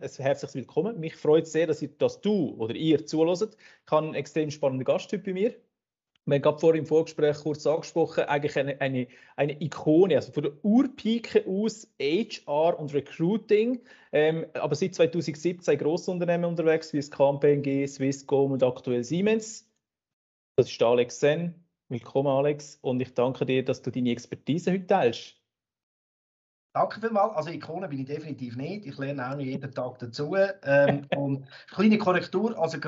ein herzliches Willkommen. Mich freut sehr, dass, ich, dass du oder ihr zuhört. Ich habe einen extrem spannenden Gast heute bei mir. Wir haben gerade vorhin im Vorgespräch kurz angesprochen, eigentlich eine, eine, eine Ikone, also von der Urpike aus HR und Recruiting, ähm, aber seit 2017 Grossunternehmen unterwegs, wie das KPMG, Swisscom und aktuell Siemens. Das ist Alex Sen. Willkommen, Alex, und ich danke dir, dass du deine Expertise heute teilst. Danke vielmals. Also Ikone bin ich definitiv nicht. Ich lerne auch nicht jeden Tag dazu. Ähm, und kleine Korrektur, also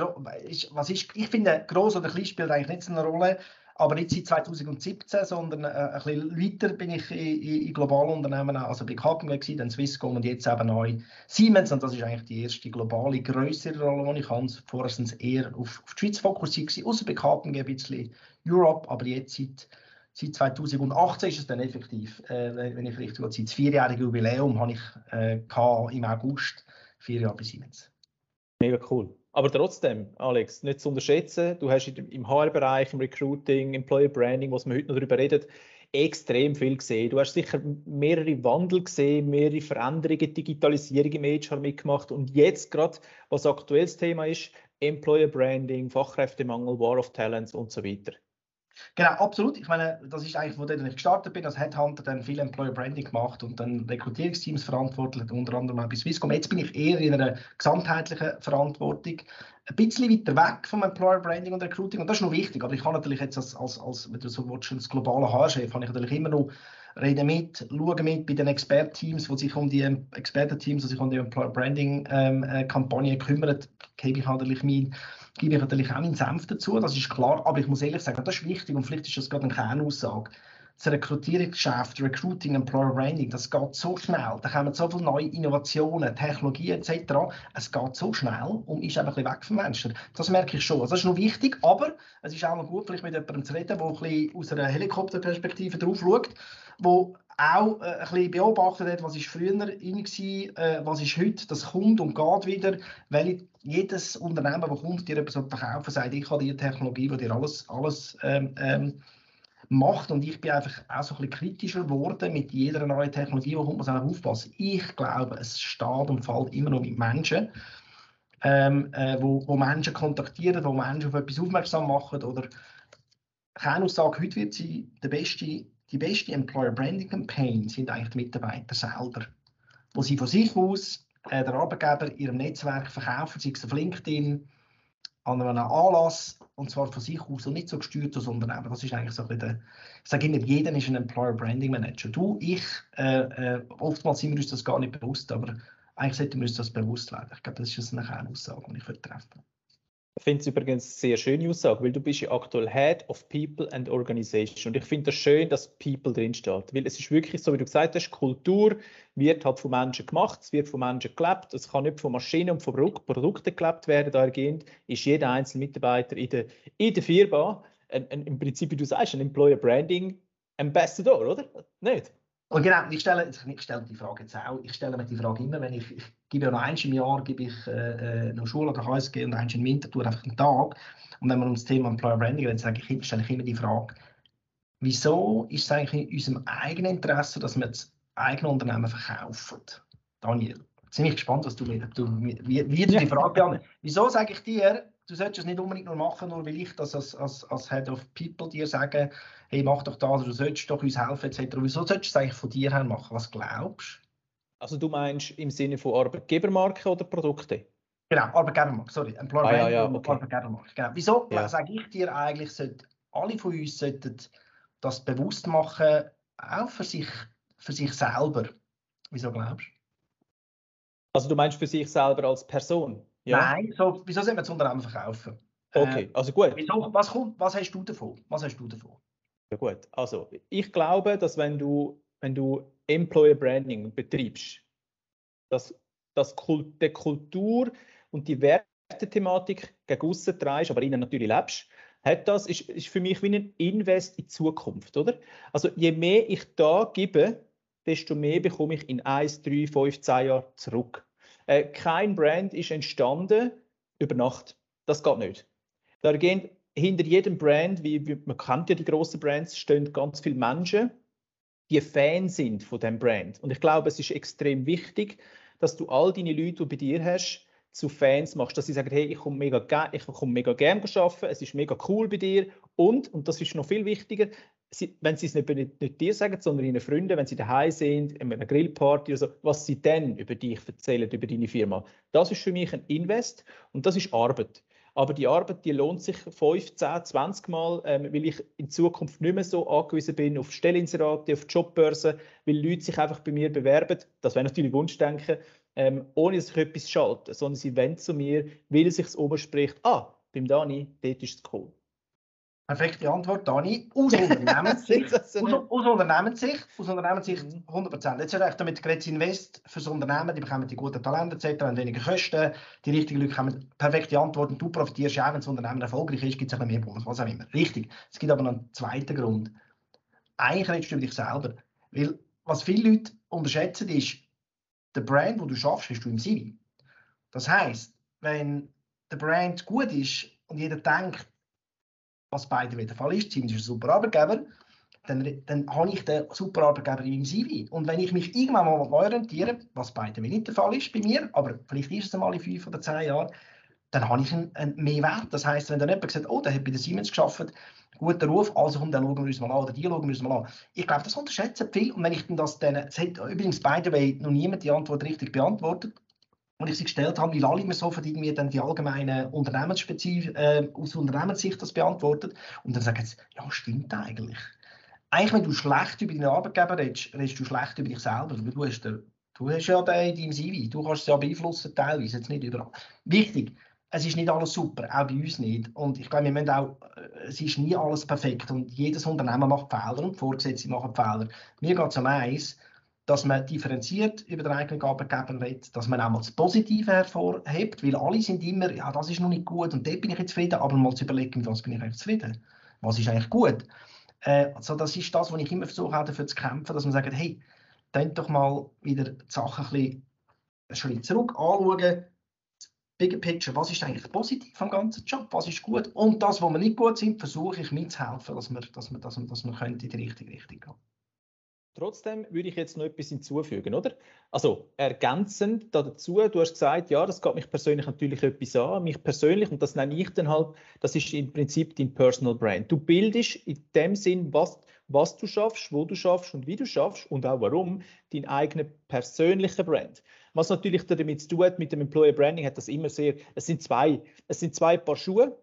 was ist, ich finde, groß oder klein spielt eigentlich nicht so eine Rolle, aber nicht seit 2017, sondern äh, ein bisschen weiter bin ich in, in globalen Unternehmen, also bei KPMG, dann Swisscom und jetzt eben neu Siemens und das ist eigentlich die erste globale, größere Rolle, die ich habe. Vorher sind es eher auf, auf die Schweiz fokussiert, außer bei KPMG ein bisschen Europe, aber jetzt seit seit 2018 ist es dann effektiv, äh, wenn ich richtig will, seit das vierjährige Jubiläum habe ich äh, im August, vier Jahre bei Siemens. Mega cool. Aber trotzdem, Alex, nicht zu unterschätzen, du hast im HR-Bereich, im Recruiting, Employer Branding, was wir heute noch darüber reden, extrem viel gesehen. Du hast sicher mehrere Wandel gesehen, mehrere Veränderungen, Digitalisierung im HR mitgemacht und jetzt gerade, was aktuelles Thema ist, Employer Branding, Fachkräftemangel, War of Talents und so weiter. Genau, absolut. Ich meine, das ist eigentlich, wo ich gestartet bin, als Headhunter dann viel Employer Branding gemacht und dann Rekrutierungsteams verantwortlich, unter anderem auch bei Swisscom. Jetzt bin ich eher in einer gesamtheitlichen Verantwortung, ein bisschen weiter weg vom Employer Branding und Recruiting und das ist noch wichtig, aber ich habe natürlich jetzt als, als, als wenn du so willst, als globaler HR-Chef, habe ich natürlich immer noch reden mit, schauen mit bei den Expertteams, die sich um die Expertenteams, die sich um die Employer Branding ähm, äh, kümmern, gebe ich natürlich mein gebe ich natürlich auch meinen Senf dazu, das ist klar, aber ich muss ehrlich sagen, das ist wichtig und vielleicht ist das gerade eine Kernaussage. Das Rekrutierungsgeschäft, Recruiting, Employer Branding, das geht so schnell, da kommen so viele neue Innovationen, Technologien etc. Es geht so schnell und ist einfach ein weg vom Menschen. Das merke ich schon. Also das ist noch wichtig, aber es ist auch mal gut, vielleicht mit jemandem zu reden, der aus einer Helikopterperspektive drauf schaut, wo auch äh, ein bisschen beobachtet hat, was ist früher rein war, äh, was ist heute, das kommt und geht wieder, weil jedes Unternehmen, das kommt, dir etwas verkaufen sagt, ich habe die Technologie, die dir alles, alles ähm, ähm, macht und ich bin einfach auch so ein bisschen kritischer geworden mit jeder neuen Technologie, wo kommt man auch aufpassen. Ich glaube, es steht und fällt immer noch mit Menschen, ähm, äh, wo, wo Menschen kontaktieren, wo Menschen auf etwas aufmerksam machen oder keine Aussage, heute wird sie der beste die beste Employer Branding Campaign sind eigentlich die Mitarbeiter selber, wo sie von sich aus äh, der Arbeitgeber ihrem Netzwerk verkaufen, sei es auf LinkedIn, an einem Anlass und zwar von sich aus und nicht so gesteuert als Unternehmen. Das ist eigentlich so ein bisschen der, ich sage immer, jeder ist ein Employer Branding Manager. Du, ich, äh, äh, oftmals sind wir uns das gar nicht bewusst, aber eigentlich sollten wir uns das bewusst werden. Ich glaube, das ist eine Kernaussage, die ich treffen finde es übrigens eine sehr schöne Aussage, weil du bist ja aktuell Head of People and Organization. Und ich finde es das schön, dass People drinsteht. Weil es ist wirklich so, wie du gesagt hast, Kultur wird halt von Menschen gemacht, es wird von Menschen gelebt. Es kann nicht von Maschinen und von Produkten gelebt werden. Dahergehend ist jeder einzelne Mitarbeiter in der, in der Firma ein, ein, im Prinzip, wie du sagst, ein Employer Branding Ambassador, oder? Nicht? Und genau, ich stelle, ich stelle die Frage jetzt auch, ich stelle mir die Frage immer, wenn ich, ich gebe ja noch eins im Jahr, gebe ich äh, äh noch Schule oder HSG und eins im Winterthur einfach einen Tag. Und wenn man um das Thema Employer Branding redet, sage ich, stelle ich immer die Frage, wieso ist es eigentlich in unserem eigenen Interesse, dass wir das eigene Unternehmen verkaufen? Daniel, ziemlich gespannt, was du, du wie, wie du die Frage beantwortest. Wieso sage ich dir, du solltest es nicht unbedingt nur machen, nur weil ich das als, als, als Head of People dir sage, hey, mach doch das, du solltest doch uns helfen, etc. Wieso solltest du es eigentlich von dir her machen? Was glaubst du? Also du meinst im Sinne von Arbeitgebermarke oder Produkte? Genau, Arbeitgebermarke, sorry. Employer ah, ja, ja, okay. Arbeitgebermarke. Genau. Wieso ja. sage ich dir eigentlich, sollte, alle von uns sollten das bewusst machen, auch für sich, für sich selber. Wieso glaubst du? Also du meinst für sich selber als Person? Ja. Nein, so, wieso sollen wir das Unternehmen verkaufen? Okay, äh, also gut. Wieso, was, kommt, was hast du davon? Was hast du davon? Ja gut, also ich glaube, dass wenn du, wenn du Employer Branding betreibst, dass, dass Kult, der Kultur und die Wertethematik gegen aussen treibst, aber ihnen natürlich lebst, hat das, ist, ist für mich wie ein Invest in die Zukunft, oder? Also je mehr ich da gebe, desto mehr bekomme ich in 1, 3, 5, 10 Jahren zurück. Äh, kein Brand ist entstanden über Nacht. Das geht nicht. Da gehen hinter jedem Brand, wie, wie, man kennt ja die großen Brands, stehen ganz viele Menschen, die Fan sind von dem Brand. Und ich glaube, es ist extrem wichtig, dass du all deine Leute, die du bei dir hast, zu Fans machst, dass sie sagen, hey, ich komme mega, ich komme mega gerne arbeiten, es ist mega cool bei dir und, und das ist noch viel wichtiger, sie, wenn sie es nicht, nicht, dir sagen, sondern ihren Freunden, wenn sie daheim sind, in einer Grillparty oder so, was sie dann über dich erzählen, über deine Firma. Das ist für mich ein Invest und das ist Arbeit. Aber die Arbeit, die lohnt sich 5, 10, 20 Mal, ähm, weil ich in Zukunft nicht mehr so angewiesen bin auf Stellinserate, auf Jobbörsen, weil Leute sich einfach bei mir bewerben. Das wäre natürlich Wunschdenken, ähm, ohne dass ich etwas schalte, sondern sie wenden zu mir, weil es sich oben spricht, ah, beim Dani, dort ist es cool. Perfekte Antwort, Dani. Aus Unternehmenssicht, aus, aus Unternehmenssicht, aus Unternehmenssicht 100%. Mhm. Jetzt hast du damit Gretz Invest fürs Unternehmen, die bekommen die guten Talente etc., haben weniger Kosten, die richtigen Leute haben perfekte Antworten, du profitierst auch, wenn das Unternehmen erfolgreich ist, gibt es ein mehr Bonus, was auch immer. Richtig. Es gibt aber noch einen zweiten Grund. Eigentlich redest du über dich selber. Weil was viele Leute unterschätzen ist, der Brand, wo du schaffst, hast du im CV. Das heißt, wenn der Brand gut ist und jeder denkt, was beide wieder der Fall ist, Siemens ist ein super Arbeitgeber, dann, dann habe ich den super Arbeitgeber in meinem CV. Und wenn ich mich irgendwann mal neu orientiere, was beide nicht der Fall ist bei mir, aber vielleicht ist es einmal in fünf oder zehn Jahren, dann habe ich einen, einen Mehrwert. Das heißt, wenn dann jemand sagt, oh, der hat bei der Siemens geschafft, guter Ruf, also komm, dann schauen wir uns mal an, oder die schauen wir uns mal an. Ich glaube, das unterschätzen viel. Und wenn ich dann das dann, es hat übrigens beide way noch niemand die Antwort richtig beantwortet, und ich sie gestellt habe, weil alle immer sofort irgendwie dann die allgemeinen Unternehmensspezif äh, aus Unternehmenssicht das beantwortet. Und dann sagen sie, ja, stimmt eigentlich. Eigentlich, wenn du schlecht über deinen Arbeitgeber redest, redest du schlecht über dich selber. Du, hast der, du hast ja den in deinem CV, du kannst es ja beeinflussen, teilweise, jetzt nicht überall. Wichtig, es ist nicht alles super, auch bei uns nicht. Und ich glaube, wir müssen auch, äh, es ist nie alles perfekt und jedes Unternehmen macht Fehler und Vorgesetzte machen Fehler. Mir geht es um eins, dass man differenziert über den eigenen Arbeitgeber redet, dass man auch mal das Positive hervorhebt, weil alle sind immer, ja, das ist noch nicht gut und dort bin ich jetzt zufrieden, aber mal zu überlegen, was bin ich eigentlich zufrieden? Was ist eigentlich gut? Äh, also das ist das, was ich immer versuche, auch dafür zu kämpfen, dass man sagt, hey, denkt doch mal wieder die Sachen ein bisschen Schritt zurück anschauen, Bigger Picture, was ist eigentlich positiv am ganzen Job, was ist gut und das, wo wir nicht gut sind, versuche ich mitzuhelfen, dass wir, dass dass dass in die richtige Richtung gehen Trotzdem würde ich jetzt noch etwas hinzufügen, oder? Also ergänzend dazu, du hast gesagt, ja, das geht mich persönlich natürlich etwas an, mich persönlich, und das nenne ich dann halt, das ist im Prinzip dein Personal Brand. Du bildest in dem Sinn, was, was du schaffst, wo du schaffst und wie du schaffst und auch warum, dein eigenen persönlichen Brand. Was natürlich damit zu tun hat, mit dem Employer Branding, hat das immer sehr, es sind zwei, es sind zwei Paar Schuhe,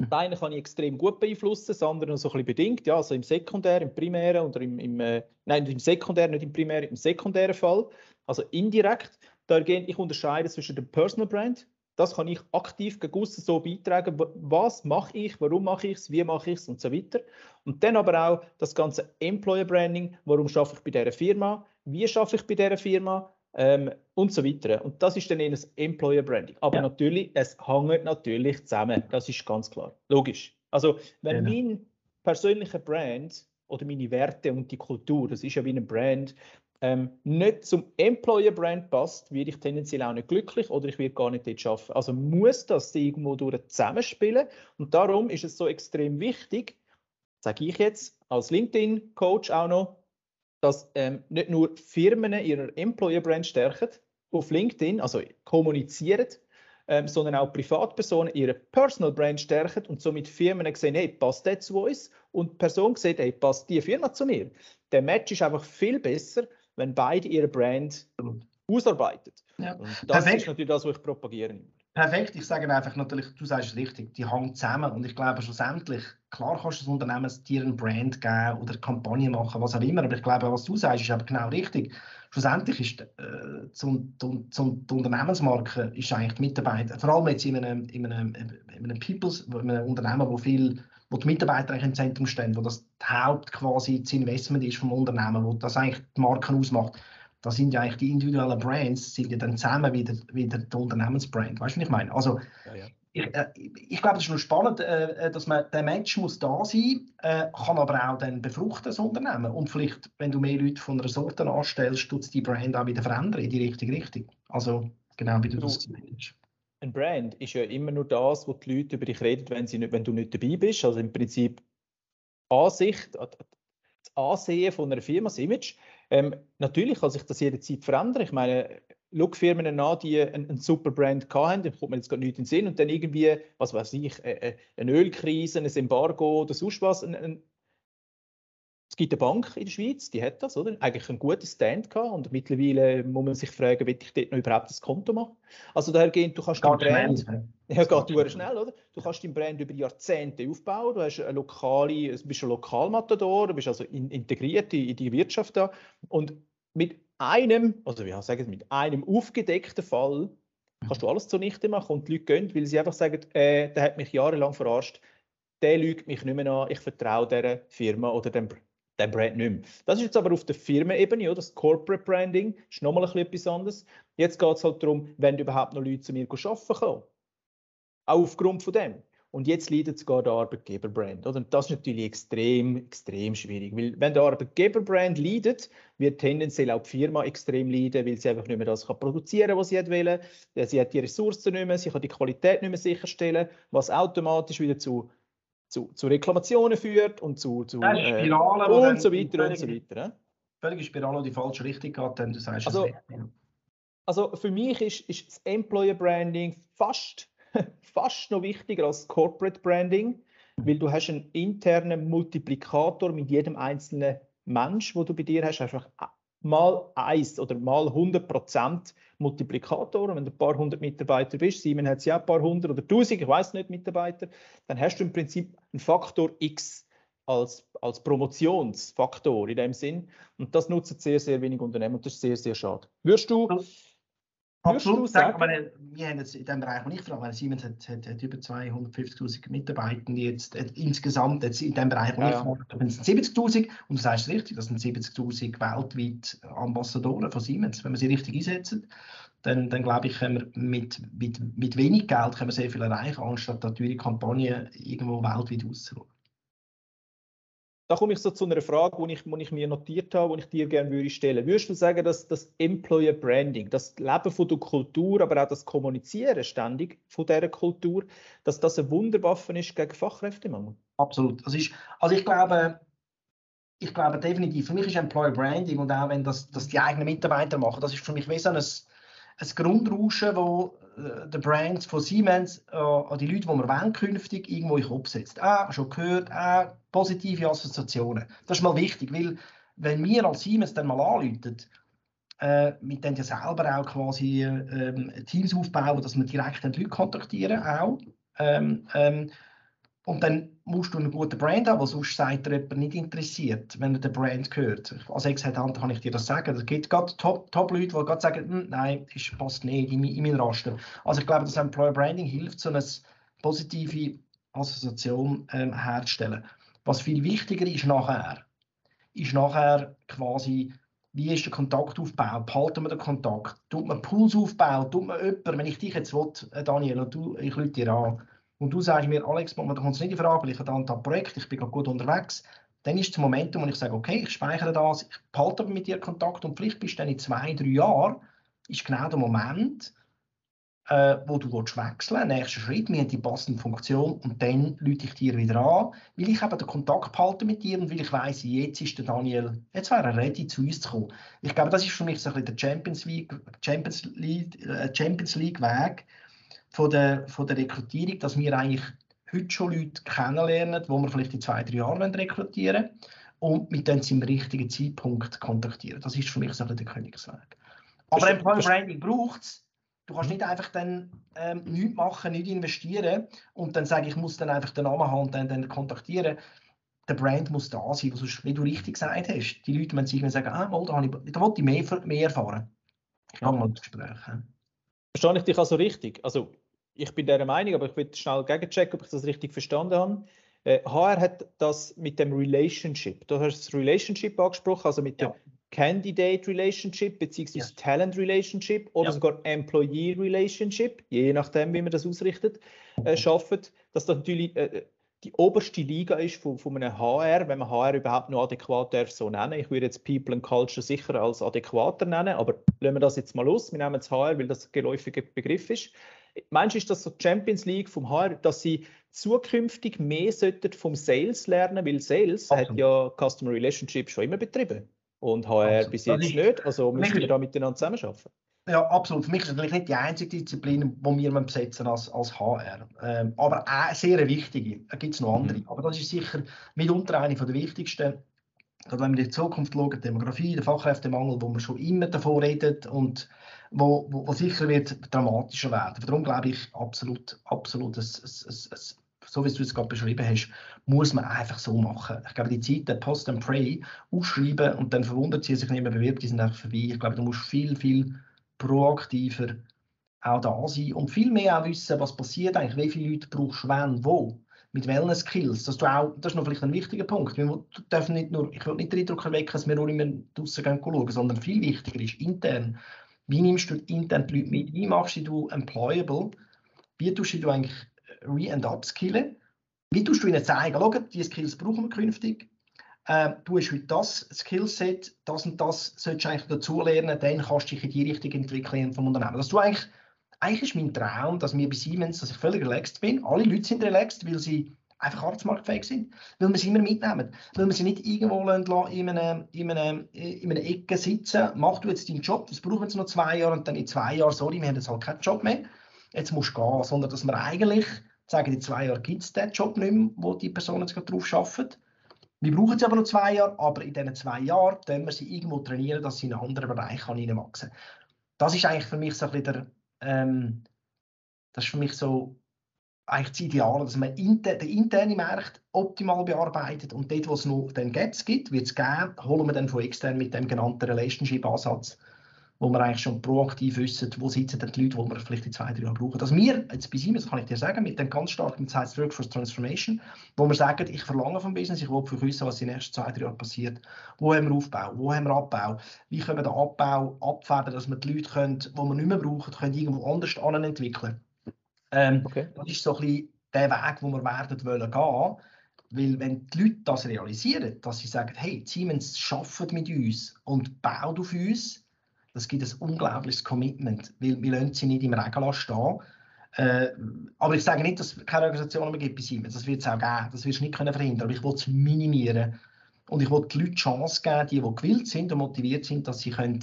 den einen kann ich extrem gut beeinflussen, das andere so ein bisschen bedingt. Ja, also im Sekundär, im Primären oder im, im äh, nein, im Sekundär, nicht im Primären, im sekundären Fall. Also indirekt. Da ich unterscheide zwischen dem Personal Brand. Das kann ich aktiv gegen so beitragen. Was mache ich, warum mache ich es, wie mache ich es und so weiter. Und dann aber auch das ganze Employer Branding. Warum schaffe ich bei dieser Firma? Wie schaffe ich bei dieser Firma? Ähm, und so weiter. Und das ist dann eher das Employer Branding. Aber ja. natürlich, es hängt natürlich zusammen. Das ist ganz klar. Logisch. Also, wenn genau. mein persönlicher Brand oder meine Werte und die Kultur, das ist ja wie ein Brand, ähm, nicht zum Employer Brand passt, werde ich tendenziell auch nicht glücklich oder ich werde gar nicht dort arbeiten. Also muss das irgendwo durch zusammenspielen. Und darum ist es so extrem wichtig, sage ich jetzt als LinkedIn-Coach auch noch, dass ähm, nicht nur Firmen ihre Employer Brand stärken auf LinkedIn, also kommunizieren, ähm, sondern auch Privatpersonen ihre Personal Brand stärken und somit Firmen sehen, hey, passt das zu uns? Und die Person sieht, hey, passt die Firma zu mir? Der Match ist einfach viel besser, wenn beide ihre Brand ausarbeiten. Ja. Das Perfekt. ist natürlich das, was ich propagiere. Perfekt, ich sage einfach natürlich, du sagst es richtig, die hängen zusammen. Und ich glaube schlussendlich, klar kannst du das Unternehmen dir einen Brand geben oder Kampagne machen, was auch immer, aber ich glaube, was du sagst, ist aber genau richtig. Schlussendlich ist äh, zum, zum, zum, die Unternehmensmarke ist eigentlich die Mitarbeiter, vor allem jetzt in einem, in einem, in einem Peoples, in einem Unternehmen, wo viel wo die Mitarbeiter im Zentrum stehen, wo das Haupt quasi das Investment ist vom Unternehmen, wo das eigentlich die Marke ausmacht da sind ja eigentlich die individuellen Brands, sind ja dann zusammen wieder, wieder der Unternehmensbrand. Weißt du, was ich meine? Also, ja, ja. Ich, äh, ich, glaube, es ist noch spannend, äh, dass man, der Mensch muss da sein, äh, kann aber auch dann befruchten, das Unternehmen. Und vielleicht, wenn du mehr Leute von einer Sorte anstellst, tut die Brand auch wieder verändern in die richtige Richtung. Also, genau wie du, du das gesagt hast. Ein Brand ist ja immer nur das, wo die Leute über dich reden, wenn, sie nicht, wenn du nicht dabei bist. Also im Prinzip Ansicht, das Ansehen von einer Firma, das Image, ähm, natürlich kann sich das jederzeit verändern. Ich meine, schau Firmen an, die einen, super Brand hatten, da kommt mir jetzt gerade nicht in den Sinn, und dann irgendwie, was weiß ich, äh, äh, eine Ölkrise, ein Embargo oder sonst was, ein, ein, es gibt eine Bank in der Schweiz, die hat das, oder? Eigentlich einen guten Stand gehabt und mittlerweile muss man sich fragen, will ich dort noch überhaupt das Konto machen? Also dahergehend, du kannst dein Brand, ja, geht schnell. schnell, oder? Du kannst dein Brand über Jahrzehnte aufbauen, du hast eine lokale, du bist ein Lokalmatador, du bist also in, integriert in, in, die Wirtschaft da und mit einem, also wie sagen mit einem aufgedeckten Fall kannst du alles zunichte machen und die Leute gehen, weil sie einfach sagen, äh, der hat mich jahrelang verarscht, der lügt mich nicht mehr an, ich vertraue dieser Firma oder dem der Brand nicht mehr. Das ist jetzt aber auf der Firmenebene, oder? das Corporate Branding ist nochmal etwas anderes. Jetzt geht es halt darum, wenn überhaupt noch Leute zu mir arbeiten können. Auch aufgrund von dem. Und jetzt leidet sogar der Arbeitgeberbrand. Und das ist natürlich extrem, extrem schwierig. Weil wenn der Arbeitgeberbrand leidet, wird tendenziell auch die Firma extrem leiden, weil sie einfach nicht mehr das kann produzieren kann, was sie will. Sie hat die Ressourcen nicht mehr, sie kann die Qualität nicht mehr sicherstellen, was automatisch wieder zu zu, zu Reklamationen führt und zu, zu äh, Spirale, und so weiter und so weiter. Völlige Spirale, die falsche Richtung geht, dann du sagst also. Also für mich ist, ist das Employer Branding fast, fast noch wichtiger als Corporate Branding, weil du hast einen internen Multiplikator mit jedem einzelnen Mensch, wo du bei dir hast, einfach mal 1 oder mal 100 Prozent Multiplikator. wenn du ein paar hundert Mitarbeiter bist, Siemens hat ja ein paar hundert oder tausend, ich weiß nicht, Mitarbeiter, dann hast du im Prinzip einen Faktor X als, als Promotionsfaktor in dem Sinn. Und das nutzen sehr, sehr wenig Unternehmen und das ist sehr, sehr schade. Würdest du, Absolut. Sagen, meine, wir haben jetzt in dem Bereich, wo ich frage, Siemens hat, hat, hat über 250.000 Mitarbeiter jetzt äh, insgesamt jetzt in dem Bereich, wo ja, ich frage, sind 70.000 und du sagst richtig, das sind 70.000 weltweit Ambassadoren von Siemens. Wenn wir sie richtig einsetzen, dann, dann glaube ich, können wir mit, mit, mit wenig Geld können wir sehr viel erreichen, anstatt eine teure Kampagne irgendwo weltweit auszurollen da komme ich so zu einer Frage, die ich, ich mir notiert habe, die ich dir gerne würde stellen. Würdest du sagen, dass das Employer Branding, das Leben von der Kultur, aber auch das Kommunizieren ständig von dieser Kultur, dass das eine Wunderwaffe ist gegen Fachkräftemangel? Absolut. Also ich, also ich glaube, ich glaube definitiv, für mich ist Employer Branding und auch wenn das, das die eigenen Mitarbeiter machen, das ist für mich wie so ein, ein Grundrauschen, wo äh, der Brand von Siemens äh, an die Leute, die wir wollen, künftig irgendwo in Kopf setzt. Ah, schon gehört, ah, positive Assoziationen. Das ist mal wichtig, weil wenn wir als Siemens dann mal anrufen, äh, denen ja selber auch quasi äh, Teams aufbauen, dass wir direkt die Leute kontaktieren auch. Ähm, ähm, und dann musst du einen guten Brand haben, weil sonst sagt er jemand nicht interessiert, wenn er den Brand hört. Als Ex-Headhunter kann ich dir das sagen. Es gibt gerade Top-Leute, Top die gerade sagen, hm, nein, das passt nicht in, in meinen Raster. Also ich glaube, das Employer Branding hilft, so eine positive Assoziation ähm, herzustellen. Was viel wichtiger ist nachher, ist nachher quasi, wie ist der Kontaktaufbau? Behalten wir den Kontakt? Tut man Pools aufbauen? Tut man jemanden, wenn ich dich jetzt will, äh, Daniel, und du, ich rufe dir an, und du sagst mir, Alex, da kommt es nicht in Frage, weil ich habe ein Projekt, ich bin gut unterwegs, dann ist das Momentum, wo ich sage, okay, ich speichere das, ich behalte mit dir Kontakt und vielleicht bist du dann in zwei, drei Jahren, ist genau der Moment, äh, wo du willst wechseln Nächster Schritt, wir haben die passende Funktion und dann lüte ich dir wieder an, weil ich eben den Kontakt behalte mit dir und weil ich weiss, jetzt ist der Daniel, jetzt wäre er ready, zu uns zu kommen. Ich glaube, das ist für mich so ein bisschen der Champions League, Champions League, äh, Champions League Weg, von der, von der Rekrutierung, dass wir eigentlich heute schon Leute kennenlernen, wo wir vielleicht in zwei, drei Jahren rekrutieren wollen und mit denen zum richtigen Zeitpunkt kontaktieren. Das ist für mich so der Königsweg. Aber Employer Branding braucht es. Du kannst nicht einfach dann ähm, nichts machen, nichts investieren und dann sagen, ich muss dann einfach den Namen haben und dann, dann kontaktieren. Der Brand muss da sein, sonst, wie du richtig gesagt hast, die Leute müssen sagen, ah, mal, da, ich, da wollte ich mehr, mehr erfahren. Ich habe mal das Gespräch. Verstehe ich dich also richtig? Also ich bin der Meinung, aber ich will schnell gegenchecken, ob ich das richtig verstanden habe. Äh, HR hat das mit dem Relationship. Du hast das Relationship angesprochen, also mit ja. dem Candidate Relationship beziehungsweise ja. Talent Relationship oder ja. sogar Employee Relationship, je nachdem, wie man das ausrichtet, äh, schafft, dass das natürlich äh, die oberste Liga ist von, von einem HR, wenn man HR überhaupt noch adäquat darf so nennen. Ich würde jetzt People and Culture sicher als adäquater nennen, aber lassen wir das jetzt mal los. Wir nehmen jetzt HR, weil das ein geläufiger Begriff ist. Meinst du, ist das so Champions League vom HR, dass sie zukünftig mehr sollten vom Sales lernen, weil Sales Absolut. hat ja Customer Relationship schon immer betrieben und HR Absolut. bis jetzt nicht, also müssen wir da miteinander zusammenarbeiten. Ja, absolut. Für mich ist es natürlich nicht die einzige Disziplin, die wir besetzen als, als HR. Ähm, aber auch sehr wichtige. Da gibt es noch andere. Mhm. Aber das ist sicher mitunter eine der wichtigsten. Gerade wenn wir in die Zukunft schauen, Demografie, der Fachkräftemangel, wo man schon immer davon redet und wo, wo, wo sicher wird dramatischer werden. Darum glaube ich absolut, absolut, es, es, es, so wie du es gerade beschrieben hast, muss man einfach so machen. Ich glaube, die Zeit der Post and Pray ausschreiben und dann verwundert sie sich nicht mehr bewirbt, die sind einfach vorbei. Ich glaube, du musst viel, viel proaktiver auch da sein und viel mehr auch wissen, was passiert eigentlich, wie viele Leute brauchst du wann, wo, mit welchen Skills. Dass du auch, das ist noch vielleicht ein wichtiger Punkt. Wir dürfen nicht nur, ich will nicht den Eindruck erwecken, dass wir nur immer draußen schauen, sondern viel wichtiger ist intern. Wie nimmst du intern die Leute mit? Wie machst du employable? Wie tust du eigentlich re- and upskillen? Wie tust du ihnen zeigen, schau, diese Skills brauchen wir künftig, äh, du hast heute das Skillset, das und das solltest du eigentlich dazu lernen, dann kannst du dich in die Richtung entwickeln vom Unternehmen. Dass du eigentlich, eigentlich ist mein Traum, dass wir bei Siemens, dass ich völlig relaxed bin. Alle Leute sind relaxed, weil sie einfach arbeitsmarktfähig sind, weil wir sie immer mitnehmen, weil wir sie nicht irgendwo in einer, in einer, in einer Ecke sitzen, mach du jetzt deinen Job, das brauchen wir noch zwei Jahre und dann in zwei Jahren, sorry, wir haben jetzt halt keinen Job mehr, jetzt musst du gehen, sondern dass wir eigentlich sagen, in zwei Jahren gibt es den Job nicht mehr, wo die Person jetzt gerade drauf arbeitet. Wir brauchen sie aber noch zwei Jahre, aber in diesen zwei Jahren können wir sie irgendwo trainieren, dass sie in einen anderen Bereich hineinwachsen kann. Das ist eigentlich für mich so ein bisschen der, ähm, das ist für mich so eigentlich das Ideale, dass man inter, den internen Markt optimal bearbeitet und dort, wo es noch den Gaps gibt, wird es geben, holen wir dann von extern mit dem genannten Relationship-Ansatz wo wir eigentlich schon proaktiv wissen, wo sitzen denn die Leute, die wir vielleicht in zwei, drei Jahren brauchen. Dass wir jetzt bei Siemens, kann ich dir sagen, mit dem ganz starken Zeit Workforce Transformation, wo wir sagen, ich verlange vom Business, ich will für wissen, was in den nächsten zwei, drei Jahren passiert. Wo haben wir Aufbau, wo haben wir Abbau, wie können wir den Abbau abfedern, dass wir die Leute, können, die wir nicht mehr brauchen, können irgendwo anders entwickeln ähm, okay. Das ist so ein bisschen der Weg, wo wir werden wollen gehen. Weil wenn die Leute das realisieren, dass sie sagen, hey, Siemens arbeitet mit uns und baut auf uns, das gibt ein unglaubliches Commitment, weil wir lassen sie nicht im Regen stehen. Äh, aber ich sage nicht, dass es keine Organisationen mehr gibt bei Siemens. Das wird es auch geben. Das wirst du nicht können verhindern. Aber ich will es minimieren. Und ich will den Leuten die Chance geben, die, die gewillt sind und motiviert sind, dass sie können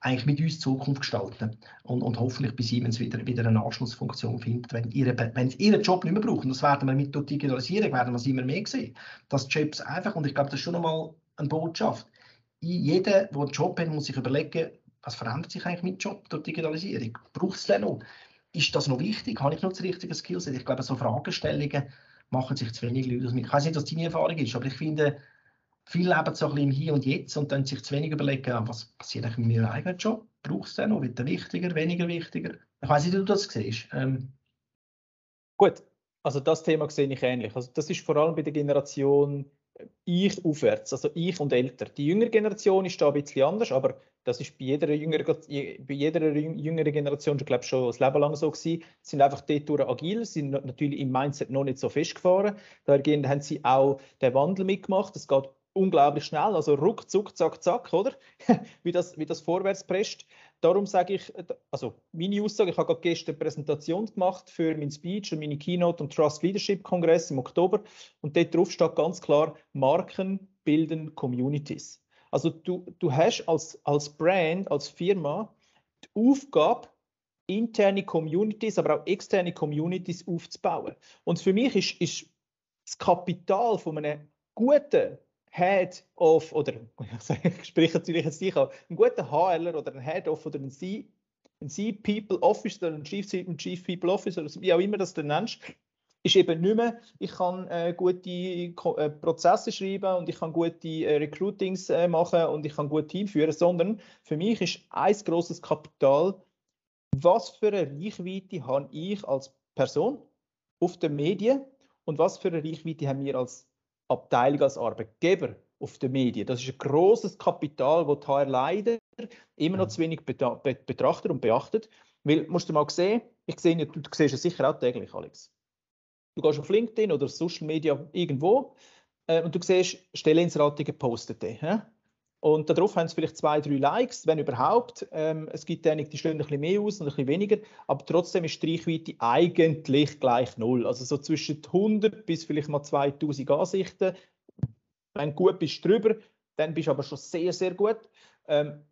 eigentlich mit uns Zukunft gestalten und, und hoffentlich bei Siemens wieder, wieder eine Anschlussfunktion findet, wenn, ihre, wenn sie ihren Job nicht mehr brauchen. Das werden wir mit der Digitalisierung werden wir immer mehr sehen. Dass Jobs einfach, und ich glaube, das ist schon einmal eine Botschaft, jeder, der einen Job hat, muss sich überlegen, was verändert sich eigentlich mit Job durch Digitalisierung? Braucht es den noch? Ist das noch wichtig? Habe ich noch das richtige Skillset? Ich glaube, so Fragestellungen machen sich zu wenig Leute. Ich weiß nicht, was deine Erfahrung ist, aber ich finde, viele leben so ein bisschen im Hier und Jetzt und dann sich zu wenig überlegen, was passiert eigentlich mit meinem eigenen Job? Braucht es den noch? Wird der wichtiger, weniger wichtiger? Ich weiß nicht, wie du das siehst. Ähm. Gut, also das Thema sehe ich ähnlich. Also das ist vor allem bei der Generation ich aufwärts, also ich und älter. Die jüngere Generation ist da ein bisschen anders, aber das ist bei jeder jüngeren, bei jeder jüngeren Generation schon, glaube schon das Leben lang so gewesen. Sind einfach dort agil, sind natürlich im Mindset noch nicht so festgefahren. Daher haben sie auch den Wandel mitgemacht. Es geht unglaublich schnell, also ruck, zuck, zack, zack, oder? wie, das, wie das vorwärts presst. Darum sage ich, also meine Aussage, ich habe gerade gestern eine Präsentation gemacht für mein Speech und meine Keynote und Trust Leadership Kongress im Oktober und dort drauf steht ganz klar, Marken bilden Communities. Also du, du hast als, als Brand, als Firma die Aufgabe, interne Communities, aber auch externe Communities aufzubauen. Und für mich ist, ist das Kapital von einem guten Head of, oder ich spreche natürlich jetzt nicht an, ein guter HLer oder ein Head of oder ein C, ein C People Officer oder ein Chief, ein Chief People Officer, wie auch immer das du nennst, ist eben nicht mehr, ich kann äh, gute äh, Prozesse schreiben und ich kann gute äh, Recruitings äh, machen und ich kann gut Team führen, sondern für mich ist ein großes Kapital, was für eine Reichweite habe ich als Person auf den Medien und was für eine Reichweite haben wir als Abteilung, als Arbeitgeber auf den Medien. Das ist ein großes Kapital, das HR leider immer noch zu wenig betrachtet und beachtet. Weil, musst du mal sehen, ich sehe, du siehst es sicher auch täglich, Alex Du gehst auf LinkedIn oder Social Media irgendwo äh, und du siehst Stelleninserate gepostet. Ja? Und darauf haben sie vielleicht zwei, drei Likes, wenn überhaupt. Ähm, es gibt einige, die stehen ein bisschen mehr aus und ein bisschen weniger, aber trotzdem ist die Reichweite eigentlich gleich null. Also so zwischen 100 bis vielleicht mal 2000 Ansichten. Wenn du gut bist drüber, dann bist du aber schon sehr, sehr gut. Ähm,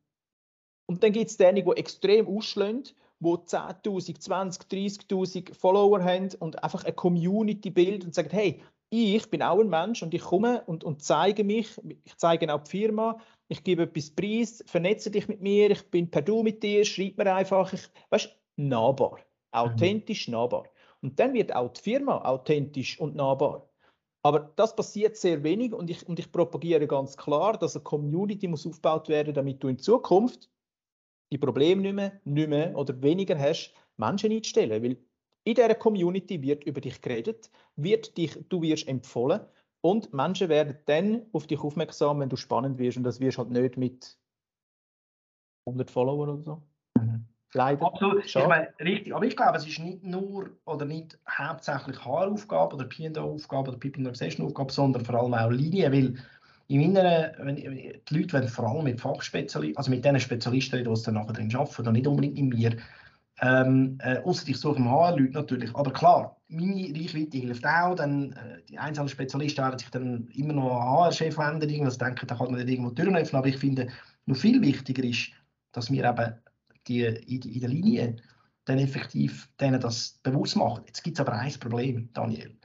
Und dann gibt es diejenigen, die extrem ausschlagen, die 10.000, 20, 30.000 Follower haben und einfach eine Community bilden und sagen, hey, ich bin auch ein Mensch und ich komme und, und zeige mich, ich zeige auch die Firma, ich gebe etwas preis, vernetze dich mit mir, ich bin per Du mit dir, schreib mir einfach, ich, weißt, nahbar, authentisch mhm. nahbar. Und dann wird auch die Firma authentisch und nahbar. Aber das passiert sehr wenig und ich, und ich propagiere ganz klar, dass eine Community muss aufgebaut werden, damit du in Zukunft die Probleme nicht mehr, nicht mehr oder weniger hast, Menschen einzustellen. Weil in dieser Community wird über dich geredet, wird dich, du wirst empfohlen und Menschen werden dann auf dich aufmerksam, wenn du spannend wirst und das wirst halt nicht mit 100 Followern oder so. Mhm. Leider. Absolut. Ich meine, richtig. Aber ich glaube, es ist nicht nur oder nicht hauptsächlich HR-Aufgabe oder P&O-Aufgabe oder People Organization-Aufgabe, sondern vor allem auch Linie, weil in meiner, wenn, die Leute wollen vor allem mit Fachspezialisten, also mit den Spezialisten, die es dann nachher drin arbeiten, und nicht unbedingt in mir, ähm, äh, außer ich suche im HR-Leute natürlich. Aber klar, meine Reichweite hilft auch. Dann, äh, die einzelnen Spezialisten werden sich dann immer noch an HR-Chef wenden. Also denken, da kann man nicht irgendwo durchlaufen. Aber ich finde, noch viel wichtiger ist, dass wir eben die, in, in der Linie dann effektiv denen das bewusst machen. Jetzt gibt es aber ein Problem, Daniel.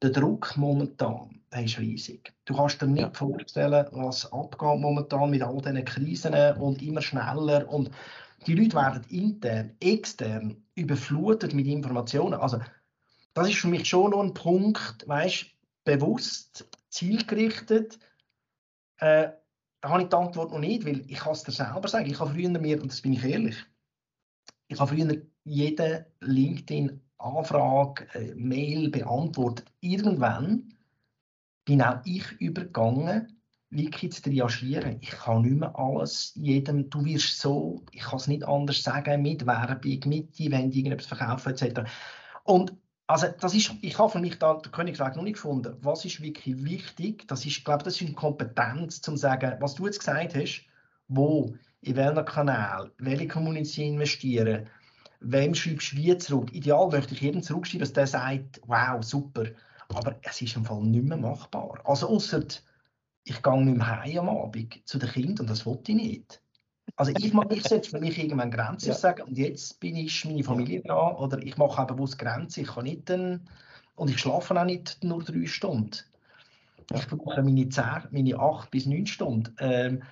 Der Druck momentan der ist riesig. Du kannst dir nicht ja. vorstellen, was abgeht momentan mit all diesen Krisen und immer schneller. Und die Leute werden intern, extern überflutet mit Informationen. Also, das ist für mich schon noch ein Punkt, weißt bewusst, zielgerichtet. Äh, da habe ich die Antwort noch nicht, weil ich es dir selber sagen. Ich habe früher mir, und das bin ich ehrlich, ich habe früher jede LinkedIn-Anfrage, äh, Mail beantwortet. Irgendwann bin auch ich übergegangen, wirklich zu reagieren. Ich kann nicht mehr alles jedem, du wirst so, ich kann es nicht anders sagen, mit Werbung, mit Event, irgendetwas verkaufen etc. Und also das ist, ich habe für mich da den Königsweg noch nicht gefunden. Was ist wirklich wichtig? Das ist, ich glaube, das ist eine Kompetenz, zum sagen, was du jetzt gesagt hast, wo, in welchen Kanal, welche Kommunikation investieren, wem schreibst du wie zurück. Ideal möchte ich jedem zurückschreiben, dass der sagt, wow, super. Aber es ist im Fall nicht mehr machbar. Also außer ich gehe nicht mehr heim am Abend zu den Kindern und das wollte ich nicht. Also ich, ich setze für mich irgendwann Grenzen ja. sagen und jetzt bin ich meine Familie dran oder ich mache eben bewusst Grenzen. Ich kann nicht dann, und ich schlafe auch nicht nur drei Stunden. Ich brauche meine, 10, meine acht bis neun Stunden. Ähm,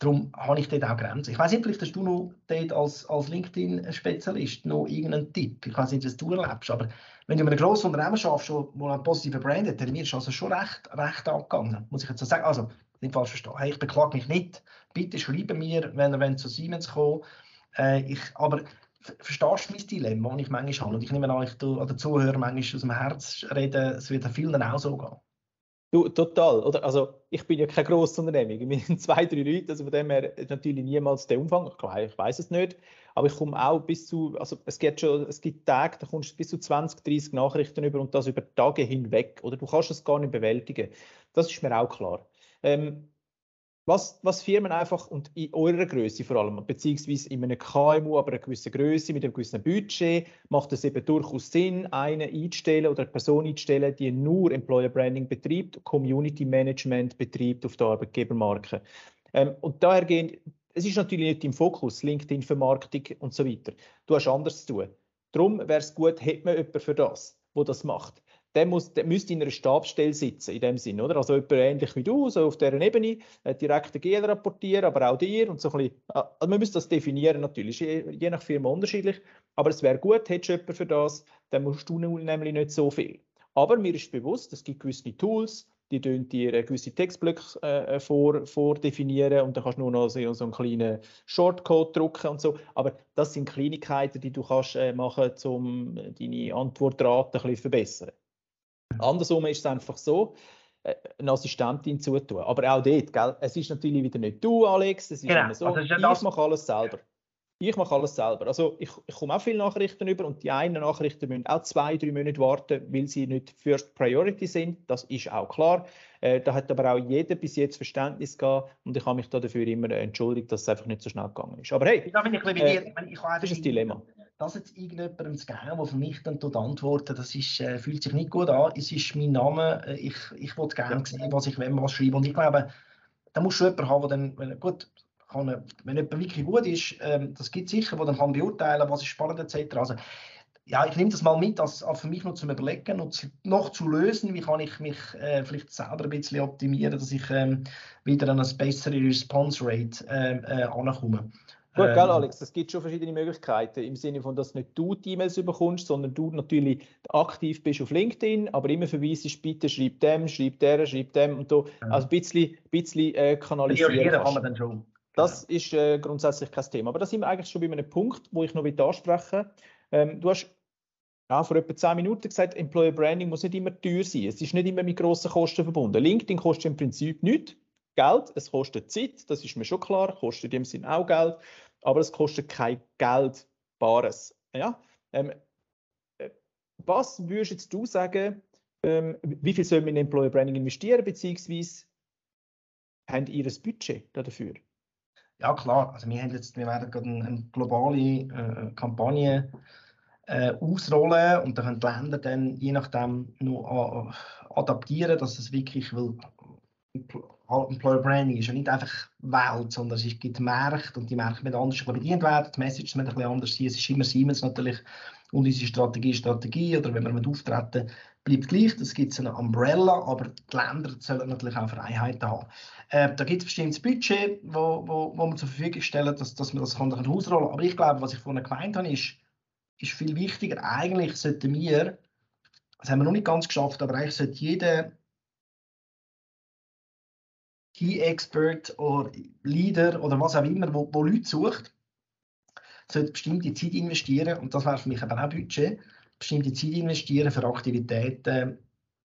darum habe ich dort auch Grenzen. Ich weiß nicht, vielleicht hast du noch dort als, als LinkedIn-Spezialist noch irgendeinen Tipp. Ich weiß nicht, was du erlebst, aber wenn du in einem grossen Unternehmen schaffst, wo ein positiver Brand hat, dann du also schon recht, recht angegangen, muss ich jetzt so sagen. Also, nicht falsch verstehen. Hey, ich beklage mich nicht. Bitte schreibe mir, wenn ihr zu Siemens kommt. Äh, ich, aber verstehst du mein Dilemma, das ich manchmal habe? Und ich nehme an, ich tue, oder Zuhörer manchmal aus dem Herz reden, es wird vielen auch so gehen. Du, total. Oder? Also, ich bin ja kein grosses Unternehmen. Wir sind zwei, drei Leute, also von dem her natürlich niemals der Umfang. Ich, ich weiß es nicht. Aber ich komme auch bis zu, also es gibt schon, es gibt Tage, da kommst du bis zu 20, 30 Nachrichten über und das über Tage hinweg. Oder du kannst es gar nicht bewältigen. Das ist mir auch klar. Ähm, was, was Firmen einfach und in eurer Größe vor allem, beziehungsweise in einem KMU, aber einer gewissen Größe, mit einem gewissen Budget, macht es eben durchaus Sinn, eine einzustellen oder eine Person einzustellen, die nur Employer Branding betreibt, Community Management betreibt auf der Arbeitgebermarke. Ähm, und dahergehend, es ist natürlich nicht im Fokus, LinkedIn-Vermarktung und so weiter. Du hast anders zu tun. Darum wäre es gut, hätte man jemanden für das, wo das macht der, muss, der müsste in einer Stabsstelle sitzen, in dem Sinn, oder? Also jemand ähnlich wie du, so auf dieser Ebene, äh, direkt der GL rapportieren, aber auch dir und so ein bisschen, äh, also man müsste das definieren natürlich, je, je nach Firma unterschiedlich, aber es wäre gut, hättest du jemanden für das, dann musst du nämlich nicht so viel. Aber mir ist bewusst, es gibt gewisse Tools, die dir gewisse Textblöcke äh, vor, vordefinieren und dann kannst du nur noch so, so einen kleinen Shortcode drucken und so. Aber das sind Kleinigkeiten, die du kannst äh, machen, um deine Antwortrate ein bisschen zu verbessern. Andersrum ist es einfach so, äh, eine Assistentin zutun. Aber auch dort, gell? es ist natürlich wieder nicht du, Alex, es ist genau. immer so, also ich mache alles selber. Ich mache alles selber. Also ich, ich komme auch viele Nachrichten über und die einen Nachrichten müssen auch zwei, drei Monate warten, weil sie nicht First Priority sind. Das ist auch klar. Äh, da hat aber auch jeder bis jetzt Verständnis gehabt und ich habe mich da dafür immer entschuldigt, dass es einfach nicht so schnell gegangen ist. Aber hey, da bin ich, äh, ich, ich das ist ein Dilemma das jetzt irgendjemandem zu geben, der für mich dann dort antwortet, das ist, äh, fühlt sich nicht gut an. Es ist mein Name, äh, ich, ich will gerne sehen, was ich wenn was schreibe. Und ich glaube, da musst du jemanden haben, der dann, gut, kann, wenn jemand wirklich gut ist, ähm, das gibt sicher, wo dann kann beurteilen, was ist spannend etc. Also, ja, ich nehme das mal mit, als, als für mich noch zum Überlegen und noch zu lösen, wie kann ich mich äh, vielleicht selber ein bisschen optimieren, dass ich ähm, wieder an eine bessere Response Rate äh, äh, ankomme. Gut, ähm, gell, Alex, es gibt schon verschiedene Möglichkeiten, im Sinne von, dass nicht du die E-Mails bekommst, sondern du natürlich aktiv bist auf LinkedIn, aber immer verweisest, bitte schreib dem, schreib der, schreib dem und du, ja. also ein bisschen, bisschen äh, kanalisieren ja, jeder kann man dann schon. Das genau. ist äh, grundsätzlich kein Thema. Aber da sind wir eigentlich schon bei einem Punkt, wo ich noch ansprechen. Ähm, du hast ja, vor etwa 10 Minuten gesagt, Employer Branding muss nicht immer teuer sein. Es ist nicht immer mit grossen Kosten verbunden. LinkedIn kostet im Prinzip nichts. Geld, es kostet Zeit, das ist mir schon klar, kostet in dem Sinn auch Geld, aber es kostet kein Geld Bares. Ja? Ähm, äh, was würdest jetzt du sagen, ähm, wie viel soll man in Employer Branding investieren, beziehungsweise haben ihr ein Budget dafür? Ja, klar. Also wir, haben jetzt, wir werden gerade eine, globale äh, Kampagne äh, ausrollen und dann können die Länder dann je nachdem noch adaptieren, dass es wirklich, weil Employer Branding ist ja nicht einfach Welt, sondern es gibt Märkte und die Märkte müssen anders bedient werden, die Messages müssen ein bisschen anders sein, es ist immer Siemens natürlich und unsere Strategie Strategie oder wenn wir mit auftreten, bleibt gleich, das gibt eine Umbrella, aber die Länder sollen natürlich auch Freiheiten haben. Äh, da gibt es bestimmtes Budget, wo, wo, wo man zur Verfügung stellen, dass, dass man das kann ausrollen kann, aber ich glaube, was ich vorhin gemeint habe, ist, ist viel wichtiger, eigentlich sollten wir, das haben wir noch nicht ganz geschafft, aber eigentlich sollte jeder Key Expert oder Leader oder was auch immer, wo, wo Leute sucht, sollte bestimmte Zeit investieren, und das wäre für mich eben auch Budget, bestimmte Zeit investieren für Aktivitäten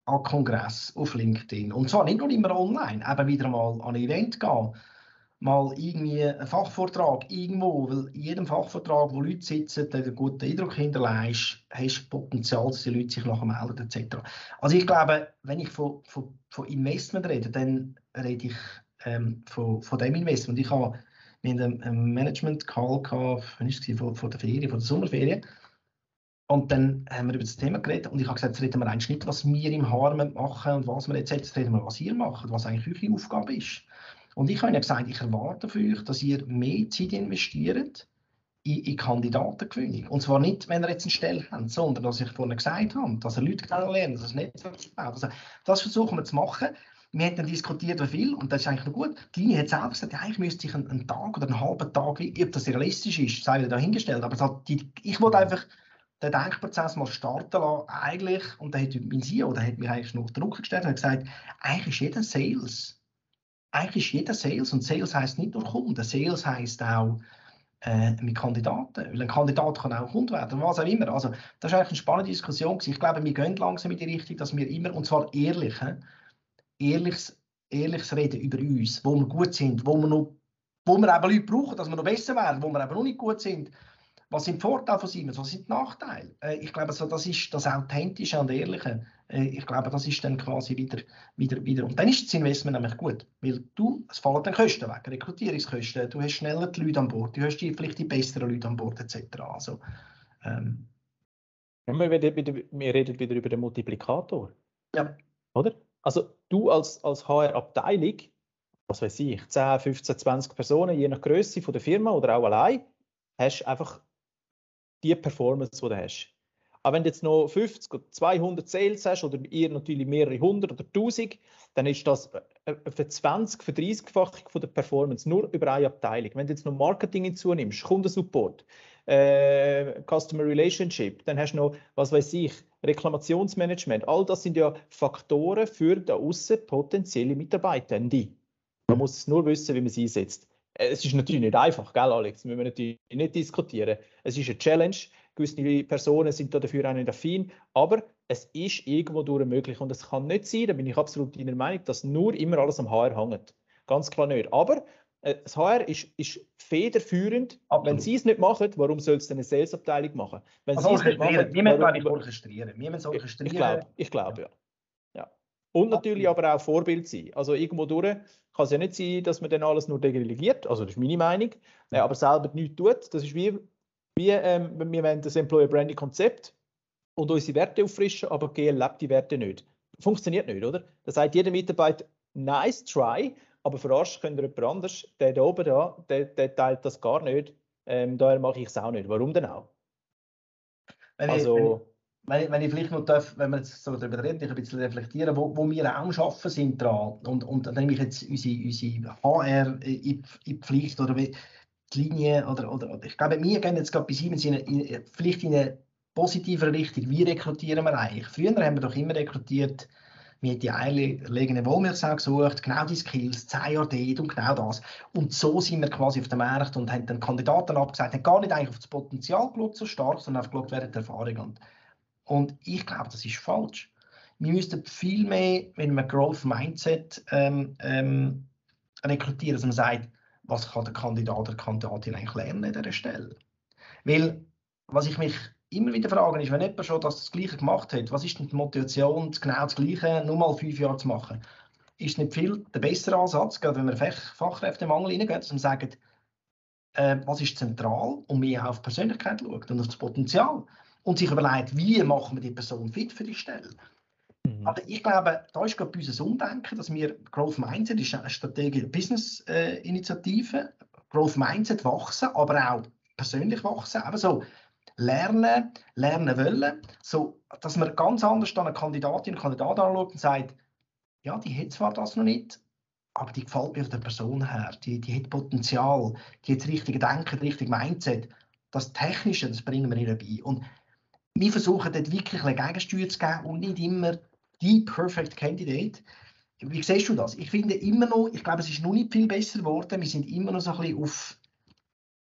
an Kongress auf LinkedIn. Und zwar nicht nur immer online, eben wieder mal an ein Event gehen, mal irgendwie einen Fachvortrag irgendwo, weil in jedem Fachvortrag, wo Leute sitzen, der einen guten Eindruck hinterlässt, hast du Potenzial, dass die Leute sich nachher melden etc. Also ich glaube, wenn ich von, von, von Investment rede, dann rede ich ähm, von, von dem Investment. Ich habe mit einem Management-Call wann es von, von der Ferien, von der Sommerferien, und dann haben wir über das Thema geredet und ich habe gesagt, jetzt reden wir eigentlich nicht, was wir im Harmen machen und was wir jetzt, jetzt reden wir, was ihr macht, was eigentlich eure Aufgabe ist. Und ich habe ihnen gesagt, ich erwarte von euch, dass ihr mehr Zeit investiert in, in Kandidatengewinnung. Und zwar nicht, wenn ihr jetzt eine Stelle habt, sondern, dass ich vorhin gesagt habe, dass ihr Leute kennenlernt, dass ihr Netzwerk baut. Also, das versuchen wir zu machen. Wir haben dann diskutiert, wie viel, und das ist eigentlich noch gut. Die Linie hat selber gesagt, ja, eigentlich müsste ich einen, einen, Tag oder einen halben Tag, ob das realistisch ist, sei wieder dahingestellt. Aber hat die, ich wollte einfach den Denkprozess mal starten lassen, eigentlich, und da hat mein CEO, der hat mich eigentlich noch Druck gestellt und gesagt, eigentlich ist jeder Sales eigentlich ist jeder Sales und Sales heißt nicht nur Kunden, Sales heißt auch äh, mit Kandidaten, weil ein Kandidat kann auch Kunde werden, was auch immer. Also das ist eigentlich eine spannende Diskussion. Ich glaube, wir gehen langsam in die Richtung, dass wir immer, und zwar ehrlich, ehrliches, ehrliches Reden über uns, wo wir gut sind, wo wir noch wo wir eben Leute brauchen, dass wir noch besser werden, wo wir eben noch nicht gut sind. Was sind die Vorteile von Siemens, was sind die Nachteile? Äh, ich glaube, so, das ist das Authentische und Ehrliche. Äh, ich glaube, das ist dann quasi wieder, wieder, wieder. Und dann ist das Investment nämlich gut, weil du, es fallen dann Kosten weg, Rekrutierungskosten, du hast schneller die Leute an Bord, du hast die, vielleicht die besseren Leute an Bord etc. Also, ähm, ja, wir, wieder, wir reden wieder über den Multiplikator. Ja. Oder? Also du als, als HR-Abteilung, was weiß ich, 10, 15, 20 Personen, je nach Größe von der Firma oder auch allein, hast einfach die Performance, die du hast. Aber wenn du jetzt noch 50 oder 200 Sales hast oder ihr natürlich mehrere hundert oder tausend, dann ist das äh, äh, für 20, für 30-fach von der Performance nur über eine Abteilung. Wenn du jetzt noch Marketing hinzunimmst, Kundensupport, äh, Customer Relationship, dann hast du noch, was weiß ich, Reklamationsmanagement. All das sind ja Faktoren für da außen potenzielle Mitarbeitende. Man muss nur wissen, wie man sie einsetzt. Äh, es ist natürlich nicht einfach, gell, Alex? Müssen wir natürlich nicht diskutieren. Es ist eine Challenge. Gewisse Personen sind da dafür auch nicht affin, aber es ist irgendwo durch möglich und es kann nicht sein, da bin ich absolut deiner Meinung, dass nur immer alles am HR hängt. Ganz klar nicht. Aber das HR ist, ist federführend. Absolut. Wenn sie es nicht machen, warum soll es eine Sales-Abteilung machen? Wenn also sie es nicht machen, wir müssen nicht orchestrieren. Wir müssen orchestrieren. Ich glaube, ich glaub, ja. ja. Und natürlich aber auch Vorbild sein. Also irgendwo durch kann es ja nicht sein, dass man dann alles nur delegiert. Also das ist meine Meinung. Aber selber nichts tut. Das ist wie wie, ähm, wir wollen das Employer Branding Konzept und unsere Werte auffrischen, aber GL lebt die Werte nicht. Funktioniert nicht, oder? Das sagt jeder Mitarbeiter, nice try, aber verarscht könnt ihr jemand anders. Der da oben da, der, der teilt das gar nicht. Ähm, daher mache ich es auch nicht. Warum denn auch? Wenn also, ich, wenn, ich, wenn ich vielleicht noch darf, wenn wir jetzt so darüber reden, ein bisschen reflektieren, wo, wo wir auch arbeiten sind dran und, und dann nehme ich jetzt unsere, unsere HR in, in die Pflicht oder die Linie oder, oder, oder ich glaube, wir gehen jetzt gerade bei Siemens in, in, vielleicht in eine positivere Richtung. Wie rekrutieren wir eigentlich? Früher haben wir doch immer rekrutiert, haben die eierlegende Wollmilchsau gesucht, genau die Skills, 10 Jahre dort und genau das. Und so sind wir quasi auf dem Markt und haben dann Kandidaten abgesagt, haben gar nicht eigentlich auf das Potenzial geschaut, so stark, sondern einfach geschaut, wer hat Erfahrung. Und, und ich glaube, das ist falsch. Wir müssten viel mehr, wenn wir Growth Mindset ähm, ähm, rekrutieren, dass man sagt, was kann der Kandidat oder Kandidatin eigentlich lernen an dieser Stelle? Weil, was ich mich immer wieder frage, ist, wenn jemand schon das, das Gleiche gemacht hat, was ist denn die Motivation, genau das Gleiche nur mal fünf Jahre zu machen? Ist nicht viel der bessere Ansatz, gerade wenn wir Fach Fachkräftemangel hineingehen, dass man sagt, äh, was ist zentral und mehr auf Persönlichkeit schaut und auf das Potenzial und sich überlegt, wie machen wir die Person fit für die Stelle. Mhm. Aber ich glaube, da ist gerade unser Umdenken, dass wir Growth Mindset ist eine strategische Business-Initiative, äh, Growth Mindset wachsen, aber auch persönlich wachsen. Aber so lernen, lernen wollen, so dass man ganz anders dann eine Kandidatin, einen Kandidat anschaut und sagt, ja, die hat zwar das noch nicht, aber die gefällt mir von der Person her, die, die hat Potenzial, die hat das richtige Denken, das richtige Mindset. Das Technische, das bringen wir ihr bei. Und wir versuchen dort wirklich eine Gegensteuer zu geben und nicht immer die Perfect Candidate. Wie siehst du das? Ich finde immer noch, ich glaube, es ist noch nicht viel besser geworden. Wir sind immer noch so ein bisschen auf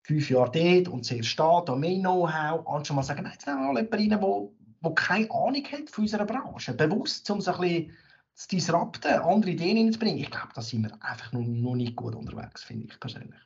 fünf Jahre dort und sehr steht, da mehr Know-how, anstatt mal sagen, nein, jetzt nehmen wir mal jemanden rein, der, keine Ahnung hat von unserer Branche. Bewusst, um so ein bisschen zu disrupten, andere Ideen reinzubringen. Ich glaube, da sind wir einfach noch, noch nicht gut unterwegs, finde ich persönlich.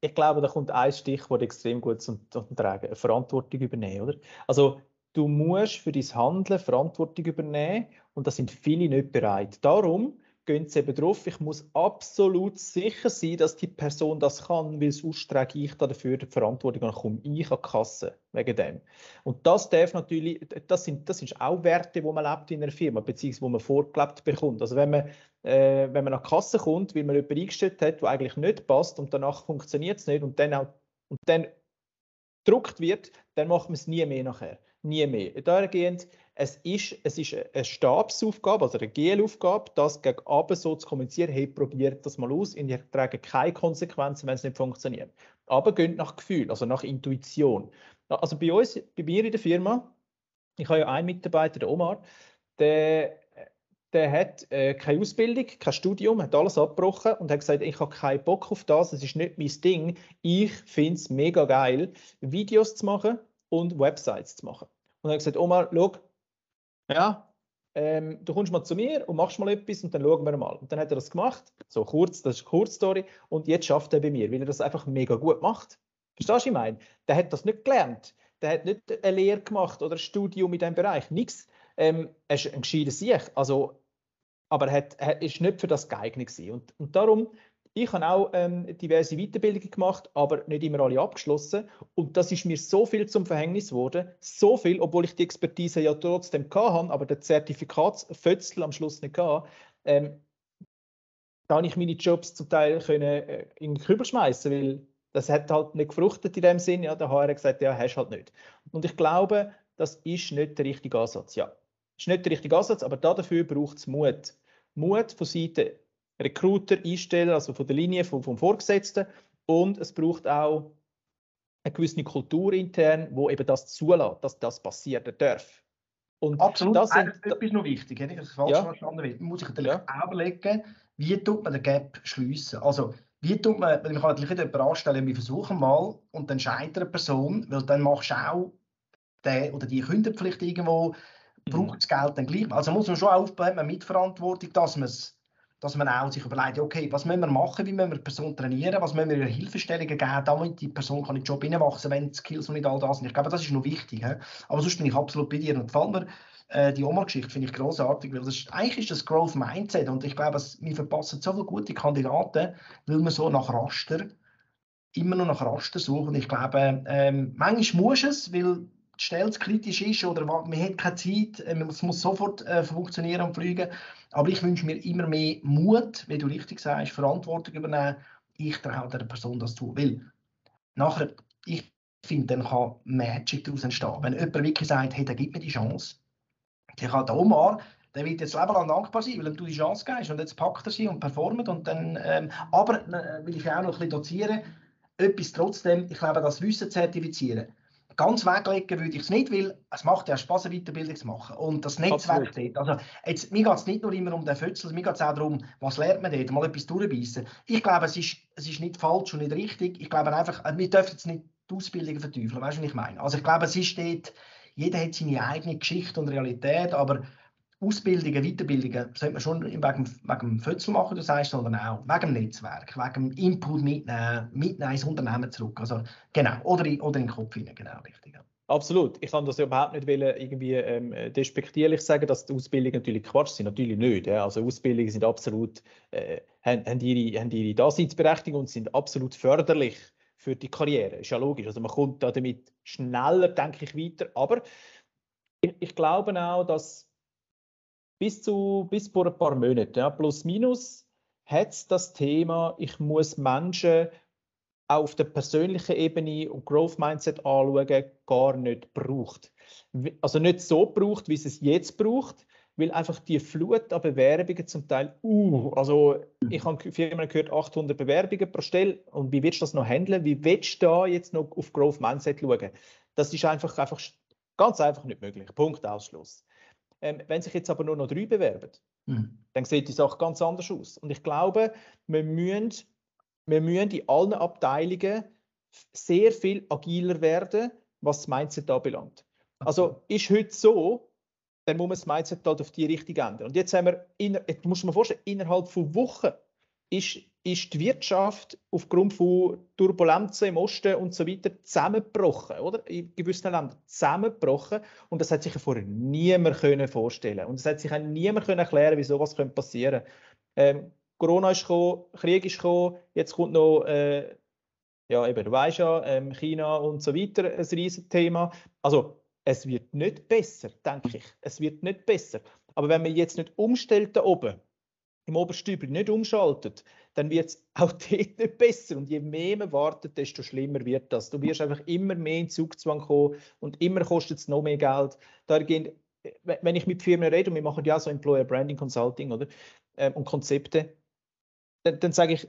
Ich glaube, da kommt ein Stichwort extrem gut zum, zum Tragen. Verantwortung übernehmen, oder? Also, du musst für dein Handeln Verantwortung übernehmen und da sind viele nicht bereit. Darum gehen sie eben drauf, ich muss absolut sicher sein, dass die Person das kann, weil sonst trage ich dafür die Verantwortung und komme ich an die Kasse wegen dem. Und das darf natürlich, das sind, das sind auch Werte, wo man lebt in einer Firma, beziehungsweise wo man vorgelebt bekommt. Also wenn man, äh, wenn man an die Kasse kommt, weil man jemanden eingestellt hat, der eigentlich nicht passt und danach funktioniert es nicht und dann auch und dann gedruckt wird, dann macht man es nie mehr nachher. Nie mehr. Dahingehend es ist, es ist eine Stabsaufgabe, also eine GL-Aufgabe, das gegen Abend so zu kommunizieren, hey, probiert das mal aus, und ich trage keine Konsequenzen, wenn es nicht funktioniert. Aber geht nach Gefühl, also nach Intuition. Also bei uns, bei mir in der Firma, ich habe ja einen Mitarbeiter, der Omar, der, der hat äh, keine Ausbildung, kein Studium, hat alles abgebrochen und hat gesagt, ich habe keinen Bock auf das, es ist nicht mein Ding. Ich finde es mega geil, Videos zu machen und Websites zu machen. Und er hat gesagt, Omar, schau, ja, ähm, du kommst mal zu mir und machst mal etwas und dann schauen wir mal. Und dann hat er das gemacht, so kurz, das ist eine Kurzstory, und jetzt schafft er bei mir, weil er das einfach mega gut macht. Verstehst du, was ich meine? Der hat das nicht gelernt, der hat nicht eine Lehre gemacht oder ein Studium in diesem Bereich, nichts. Ähm, er ist ein gescheiter Sieg, also, aber er, hat, er ist nicht für das geeignet gewesen. Und, und darum ich habe auch ähm, diverse Weiterbildungen gemacht, aber nicht immer alle abgeschlossen. Und das ist mir so viel zum Verhängnis geworden. So viel, obwohl ich die Expertise ja trotzdem hatte, aber der Zertifikatsfötzel am Schluss nicht hatte. Ähm, da habe ich meine Jobs zum Teil können, äh, in den Kübel schmeißen, weil das hat halt nicht gefruchtet in dem Sinn. Ja, der HR hat gesagt, ja, hast halt nicht. Und ich glaube, das ist nicht der richtige Ansatz. Ja, ist nicht der richtige Ansatz, aber dafür braucht es Mut. Mut von Seiten Recruiter einstellen, also von der Linie vom, vom Vorgesetzten. Und es braucht auch eine gewisse Kultur intern, wo eben das zulässt, dass das passieren darf. Und Absolut, das sind, etwas noch wichtig, wenn ich das falsch ja. verstanden habe. Man muss sich natürlich ja. auch überlegen, wie tut man den Gap schliessen. Also, wie tut man, man kann natürlich nicht jemanden anstellen, wir versuchen mal und dann scheitert eine Person, weil dann machst du auch den oder die Kündenpflicht irgendwo, mhm. braucht das Geld dann gleich. Also muss man schon aufbauen, man Mitverantwortung, dass man es dass man auch sich überlegt, okay, was müssen wir machen, wie müssen wir die Person trainieren, was müssen wir ihr Hilfestellungen geben, damit die Person kann in den Job hineinwachsen, wenn die Skills noch nicht all da sind. Ich glaube, das ist noch wichtig. He? Aber sonst bin ich absolut bei dir. Und gefällt mir äh, die Oma-Geschichte, finde ich großartig, weil das ist, eigentlich ist das Growth Mindset und ich glaube, wir verpassen so viele gute Kandidaten, weil wir so nach Raster immer noch nach Raster suchen. Ich glaube, ähm, manchmal muss es, weil Stelle zu kritisch ist oder man hat keine Zeit, äh, es muss sofort äh, funktionieren und fliegen. Aber ich wünsche mir immer mehr Mut, wie du richtig sagst, Verantwortung übernehmen. Ich traue der Person das zu. Weil nachher, ich finde, dann kann Magic daraus entstehen. Wenn jemand wirklich sagt, hey, der gibt mir die Chance, der kann der Omar, der wird jetzt Leben lang dankbar sein, weil du die Chance gibst und jetzt packt er sie und performt und dann, ähm, aber äh, will ich auch noch ein bisschen dozieren, etwas trotzdem, ich glaube, das Wissen zertifizieren. Ganz weglegen würde ich es nicht, weil es macht ja Spaß, eine Weiterbildung zu machen. Und das Netzwerk dort. Also, jetzt, mir geht es nicht nur immer um den Fötzel, mir geht es auch darum, was lernt man dort, mal etwas durchbeissen. Ich glaube, es ist, es ist nicht falsch und nicht richtig. Ich glaube einfach, äh, wir dürfen jetzt nicht die Ausbildung verteufeln, weißt du, was ich meine? Also ich glaube, es ist dort, jeder hat seine eigene Geschichte und Realität, aber Ausbildungen, Weiterbildungen sollte man schon wegen, wegen dem Fötzel machen, du sagst, sondern auch wegen dem Netzwerk, wegen dem Input mitnehmen, mitnehmen ins Unternehmen zurück. Also, genau, oder, in, oder in den Kopf hinein, genau, richtig. Ja. Absolut. Ich kann das überhaupt nicht irgendwie ähm, despektierlich sagen, dass die Ausbildungen natürlich Quatsch sind. Natürlich nicht. Ja. Also Ausbildungen sind absolut, äh, haben, haben, ihre, haben ihre Daseinsberechtigung und sind absolut förderlich für die Karriere. Ist ja logisch. Also man kommt da damit schneller, denke ich, weiter. Aber ich, ich glaube auch, dass bis, zu, bis vor ein paar Monaten, ja, plus minus, hat es das Thema, ich muss Menschen auf der persönlichen Ebene und Growth Mindset anschauen, gar nicht braucht. Also nicht so braucht, wie es es jetzt braucht, weil einfach die Flut an Bewerbungen zum Teil, uh, also ich habe Firmen gehört, 800 Bewerbungen pro Stelle und wie willst du das noch handeln? Wie willst du da jetzt noch auf Growth Mindset schauen? Das ist einfach, einfach ganz einfach nicht möglich. Punkt, Ausschluss. Ähm, wenn sich jetzt aber nur noch drei bewerben, mhm. dann sieht die Sache ganz anders aus. Und ich glaube, wir müssen, wir müssen in allen Abteilungen sehr viel agiler werden, was das Mindset anbelangt. Also ist heute so, dann muss man das Mindset halt auf die Richtung ändern. Und jetzt haben wir, inner, jetzt muss man vorstellen, innerhalb von Wochen ist, ist die Wirtschaft aufgrund von Turbulenzen im Osten und so weiter zusammengebrochen, oder? In gewissen Ländern zusammengebrochen. Und das hat sich vorher niemand können vorstellen Und es hat sich auch niemand können erklären, wieso was passieren könnte. Ähm, Corona ist gekommen, Krieg ist gekommen, jetzt kommt noch, äh, ja, eben, du weißt ja, ähm, China und so weiter, ein riesiges Thema. Also, es wird nicht besser, denke ich. Es wird nicht besser. Aber wenn man jetzt nicht umstellt da oben, im Oberstübli nicht umschaltet, dann wird es auch dort nicht besser. Und je mehr man wartet, desto schlimmer wird das. Du wirst einfach immer mehr in Zugzwang kommen und immer kostet es noch mehr Geld. Da gehen, wenn ich mit Firmen rede, und wir machen ja so Employer Branding Consulting oder, ähm, und Konzepte, dann, dann sage ich,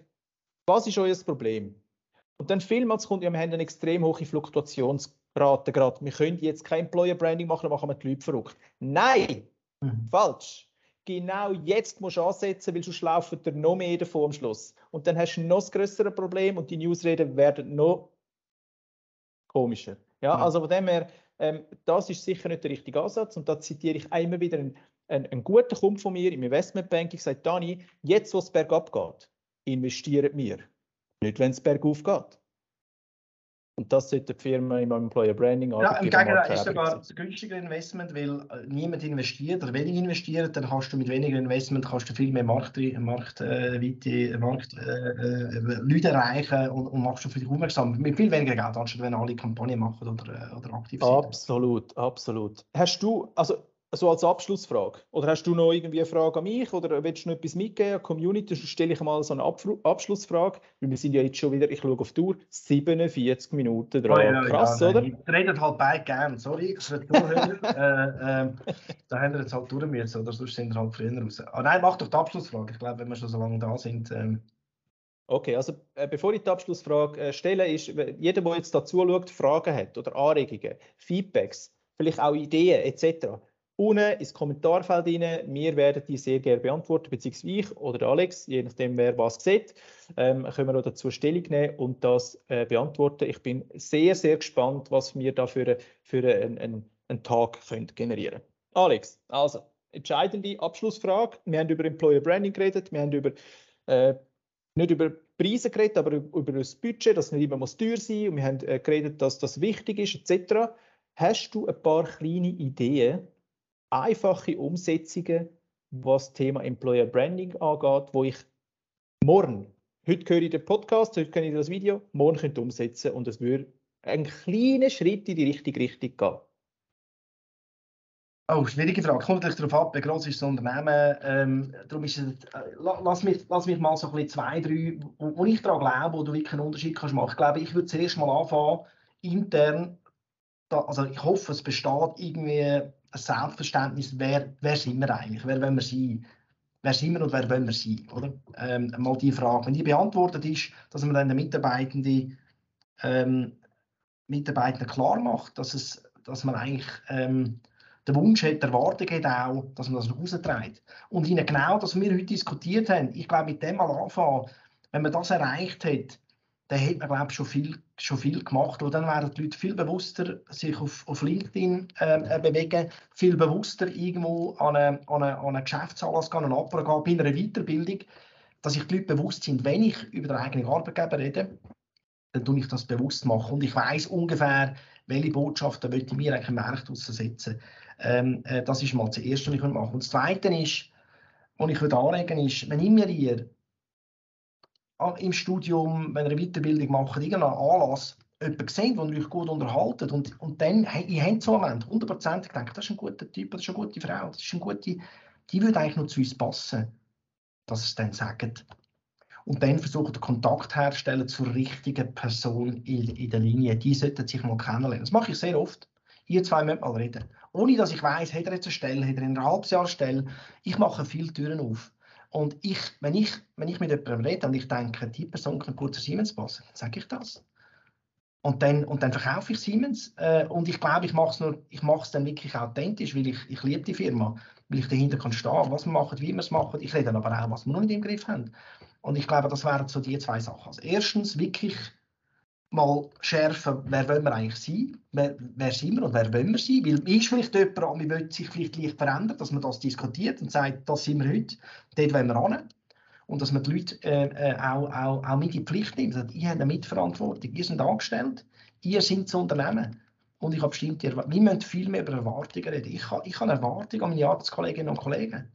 was ist euer Problem? Und dann vielmals kommt, ja, wir haben eine extrem hohe Fluktuationsrate gerade. Wir können jetzt kein Employer Branding machen, dann machen wir die Leute verrückt. Nein, mhm. falsch genau jetzt musst du ansetzen, weil sonst laufen dir noch mehr davon am Schluss. Und dann hast du noch das größere Problem und die Newsreden werden noch komischer. Ja, ja. also von dem her, ähm, das ist sicher nicht der richtige Ansatz und da zitiere ich einmal wieder einen, einen, einen guten Kumpel von mir im Investmentbanking, sagt Dani, jetzt wo es bergab geht, investieren wir. Nicht, wenn es bergauf geht. Und das sollte die Firma im Employer Branding Ja, im Gegenteil ist sogar ein günstiger Investment, weil äh, niemand investiert oder wenig investiert, dann hast du mit weniger Investment kannst du viel mehr Markt, Markt, äh, weite, Markt äh, äh, Leute erreichen und, und machst du für dich aufmerksam. Mit viel weniger Geld, anstatt wenn alle Kampagnen machen oder, äh, oder aktiv sind. Absolut, absolut. Hast du, also so als Abschlussfrage. Oder hast du noch irgendwie eine Frage an mich oder willst du noch etwas mitgeben an die Community? Sonst stelle ich mal so eine Abfru Abschlussfrage. Weil wir sind ja jetzt schon wieder, ich schaue auf die Uhr, 47 Minuten dran. Oh, ja, Krass, ja, oder? Ich rede halt beide gern, sorry. Zuhörer, äh, äh, da haben wir jetzt halt durch müssen, oder sonst sind wir halt früher raus. Ah, nein, mach doch die Abschlussfrage. Ich glaube, wenn wir schon so lange da sind. Ähm, Okay, also äh, bevor ich die Abschlussfrage äh, stelle, ist, jeder, der jetzt dazu schaut, Fragen hat oder Anregungen, Feedbacks, vielleicht auch Ideen etc., unten ins Kommentarfeld rein. Wir werden die sehr gerne beantworten, beziehungsweise ich oder Alex, je nachdem, wer was sieht, ähm, können wir auch dazu Stellung nehmen und das äh, beantworten. Ich bin sehr, sehr gespannt, was wir da für, für einen, einen, einen Tag können generieren Alex, also entscheidende Abschlussfrage. Wir haben über Employer Branding geredet, wir haben über äh, nicht über Preise geredet, aber über das Budget, das nicht immer muss teuer sein und wir haben äh, geredet, dass das wichtig ist, etc. Hast du ein paar kleine Ideen, einfache Umsetzungen, was das Thema Employer Branding angeht, wo ich morgen, heute höre ich den Podcast, heute kenne ich das Video, morgen könnte umsetzen und es würde einen kleinen Schritt in die richtige Richtung gehen. Oh, schwierige Frage. Kommt natürlich darauf ab, wie groß ist das Unternehmen. Ähm, darum ist es, äh, lass, mich, lass mich mal so ein bisschen zwei, drei, wo, wo ich daran glaube, wo du wirklich einen Unterschied kannst machen. Ich glaube, ich würde zuerst mal anfangen, intern, da, also ich hoffe, es besteht irgendwie ein Selbstverständnis, wer, wer sind wir eigentlich, wer wollen wir sein, wer sind wir und wer wollen wir sein, oder? Ähm, mal die Frage. Wenn die beantwortet ist, dass man dann den Mitarbeitenden, ähm, Mitarbeitenden klar macht, dass, es, dass man eigentlich ähm, der Wunsch hat, der Erwartung hat auch, dass man das nach Hause trägt. Und ihnen genau das, was wir heute diskutiert haben, ich glaube, mit dem mal anfangen, wenn man das erreicht hat, dann hat man, glaube ich, schon viel, schon viel gemacht. Und dann werden die Leute viel bewusster sich auf, auf LinkedIn ähm, äh, bewegen, viel bewusster irgendwo an eine, an eine, an eine Geschäftsanlass gehen, an eine Abgabe bei einer Weiterbildung, dass sich die Leute bewusst sind, wenn ich über den eigenen Arbeitgeber rede, dann tue ich das bewusst machen. Und ich weiß ungefähr, welche Botschaften ich mir eigentlich im Markt aussetzen. Ähm, äh, das ist mal das Erste, was ich machen. Und das Zweite ist, was ich würde anregen ist, wenn immer ihr im Studium, wenn ihr eine Weiterbildung macht, irgendeinen Anlass jemanden seht, der euch gut unterhaltet und, und dann, ihr habt so einen Moment, 100% gedacht, das ist ein guter Typ, das ist eine gute Frau, das ist eine gute, die würde eigentlich noch zu uns passen, dass es dann sagt. Und dann versucht den Kontakt herzustellen zur richtigen Person in, in der Linie. Die sollten sich mal kennenlernen. Das mache ich sehr oft. Ihr zwei müsst mal reden. Ohne dass ich weiß, hat er jetzt eine Stelle, hat er in einem halben Jahr eine Stelle. Ich mache viele Türen auf. Und ich, wenn, ich, wenn ich mit jemandem rede und ich denke, die Person kann gut zu Siemens passen, dann sage ich das. Und dann, und dann verkaufe ich Siemens. Äh, und ich glaube, ich mache es nur, ich mache es dann wirklich authentisch, weil ich, ich liebe die Firma, weil ich dahinter kann stehen, was wir machen, wie wir es machen. Ich rede dann aber auch, was wir noch nicht im Griff haben. Und ich glaube, das wären so die zwei Sachen. Also erstens wirklich mal schärfen, wer wollen wir eigentlich sein, wer, wer sind wir und wer wollen wir sein, weil ist vielleicht jemand, wir wollen sich vielleicht leicht verändern, dass man das diskutiert und sagt, das sind wir heute, dort wollen wir hin. Und dass man die Leute äh, äh auch, auch, auch mit in die Pflicht nimmt. Also, ihr habt eine Mitverantwortung, ihr seid angestellt, ihr seid das Unternehmen. Und ich habe bestimmte Erwartungen. Wir müssen viel mehr über Erwartungen reden. Ich habe, ich habe Erwartungen an meine Arbeitskolleginnen und Kollegen.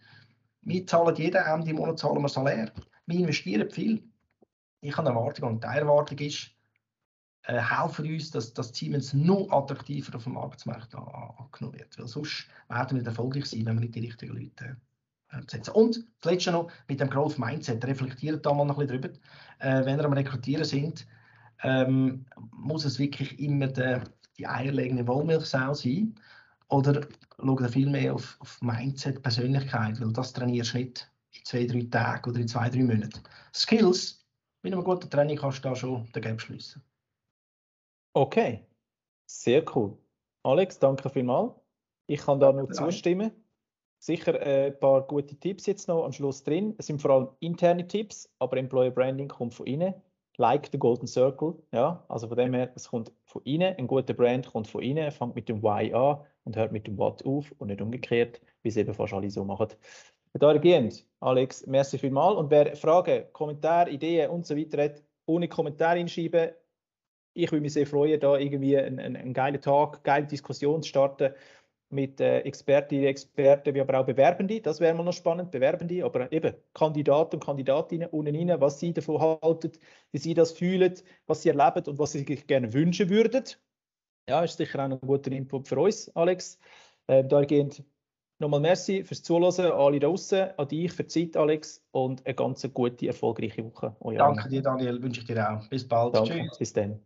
Wir zahlen jeden Ende Monat zahlen wir Salär. Wir investieren viel. Ich habe eine Erwartung und die Erwartung ist, äh, helfen uns, dass, dass Siemens noch attraktiver auf dem Arbeitsmarkt angenommen wird. Weil sonst werden wir nicht erfolgreich sein, wenn wir nicht die richtigen Leute äh, setzen. Und das Letzte noch mit dem Growth Mindset. Reflektiert da mal ein bisschen drüber. Äh, wenn wir am Rekrutieren sind, ähm, muss es wirklich immer de, die eierlegende Wollmilchsau sein? Oder schaut ihr viel mehr auf, auf Mindset, Persönlichkeit? Weil das trainierst du nicht in zwei, drei Tagen oder in zwei, drei Monaten. Skills, mit einem guten Training kannst du da schon den Gap schließen. Okay, sehr cool. Alex, danke vielmals. Ich kann da nur zustimmen. Sicher äh, ein paar gute Tipps jetzt noch am Schluss drin. Es sind vor allem interne Tipps, aber Employer Branding kommt von innen. Like the Golden Circle. Ja, also von dem her, es kommt von innen. Ein guter Brand kommt von innen, fängt mit dem Why an und hört mit dem What auf und nicht umgekehrt, wie es eben fast alle so machen. Dahingehend, Alex, merci vielmals. Und wer Fragen, Kommentare, Ideen und so weiter hat, ohne Kommentare hinschreiben, ich würde mich sehr freuen, da irgendwie einen, einen, einen geilen Tag, eine geile Diskussion zu starten mit äh, Expertinnen, Experten, wie aber auch Bewerbende. Das wäre mal noch spannend, Bewerbende, aber eben Kandidaten und Kandidatinnen unten rein, was sie davon halten, wie sie das fühlen, was sie erleben und was sie sich gerne wünschen würden. Ja, ist sicher auch ein guter Input für uns, Alex. Äh, dahingehend nochmal merci fürs Zuhören, alle draußen, an dich für die Zeit, Alex, und eine ganz gute, erfolgreiche Woche. Danke dir, Daniel, wünsche ich dir auch. Bis bald. Danke. Tschüss. Bis dann.